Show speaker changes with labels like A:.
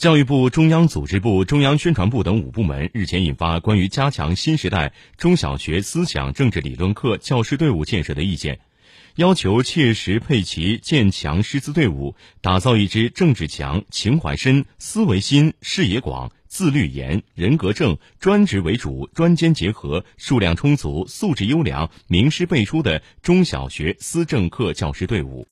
A: 教育部、中央组织部、中央宣传部等五部门日前印发关于加强新时代中小学思想政治理论课教师队伍建设的意见，要求切实配齐建强师资队伍，打造一支政治强、情怀深、思维新、视野广、自律严、人格正、专职为主、专兼结合、数量充足、素质优良、名师辈出的中小学思政课教师队伍。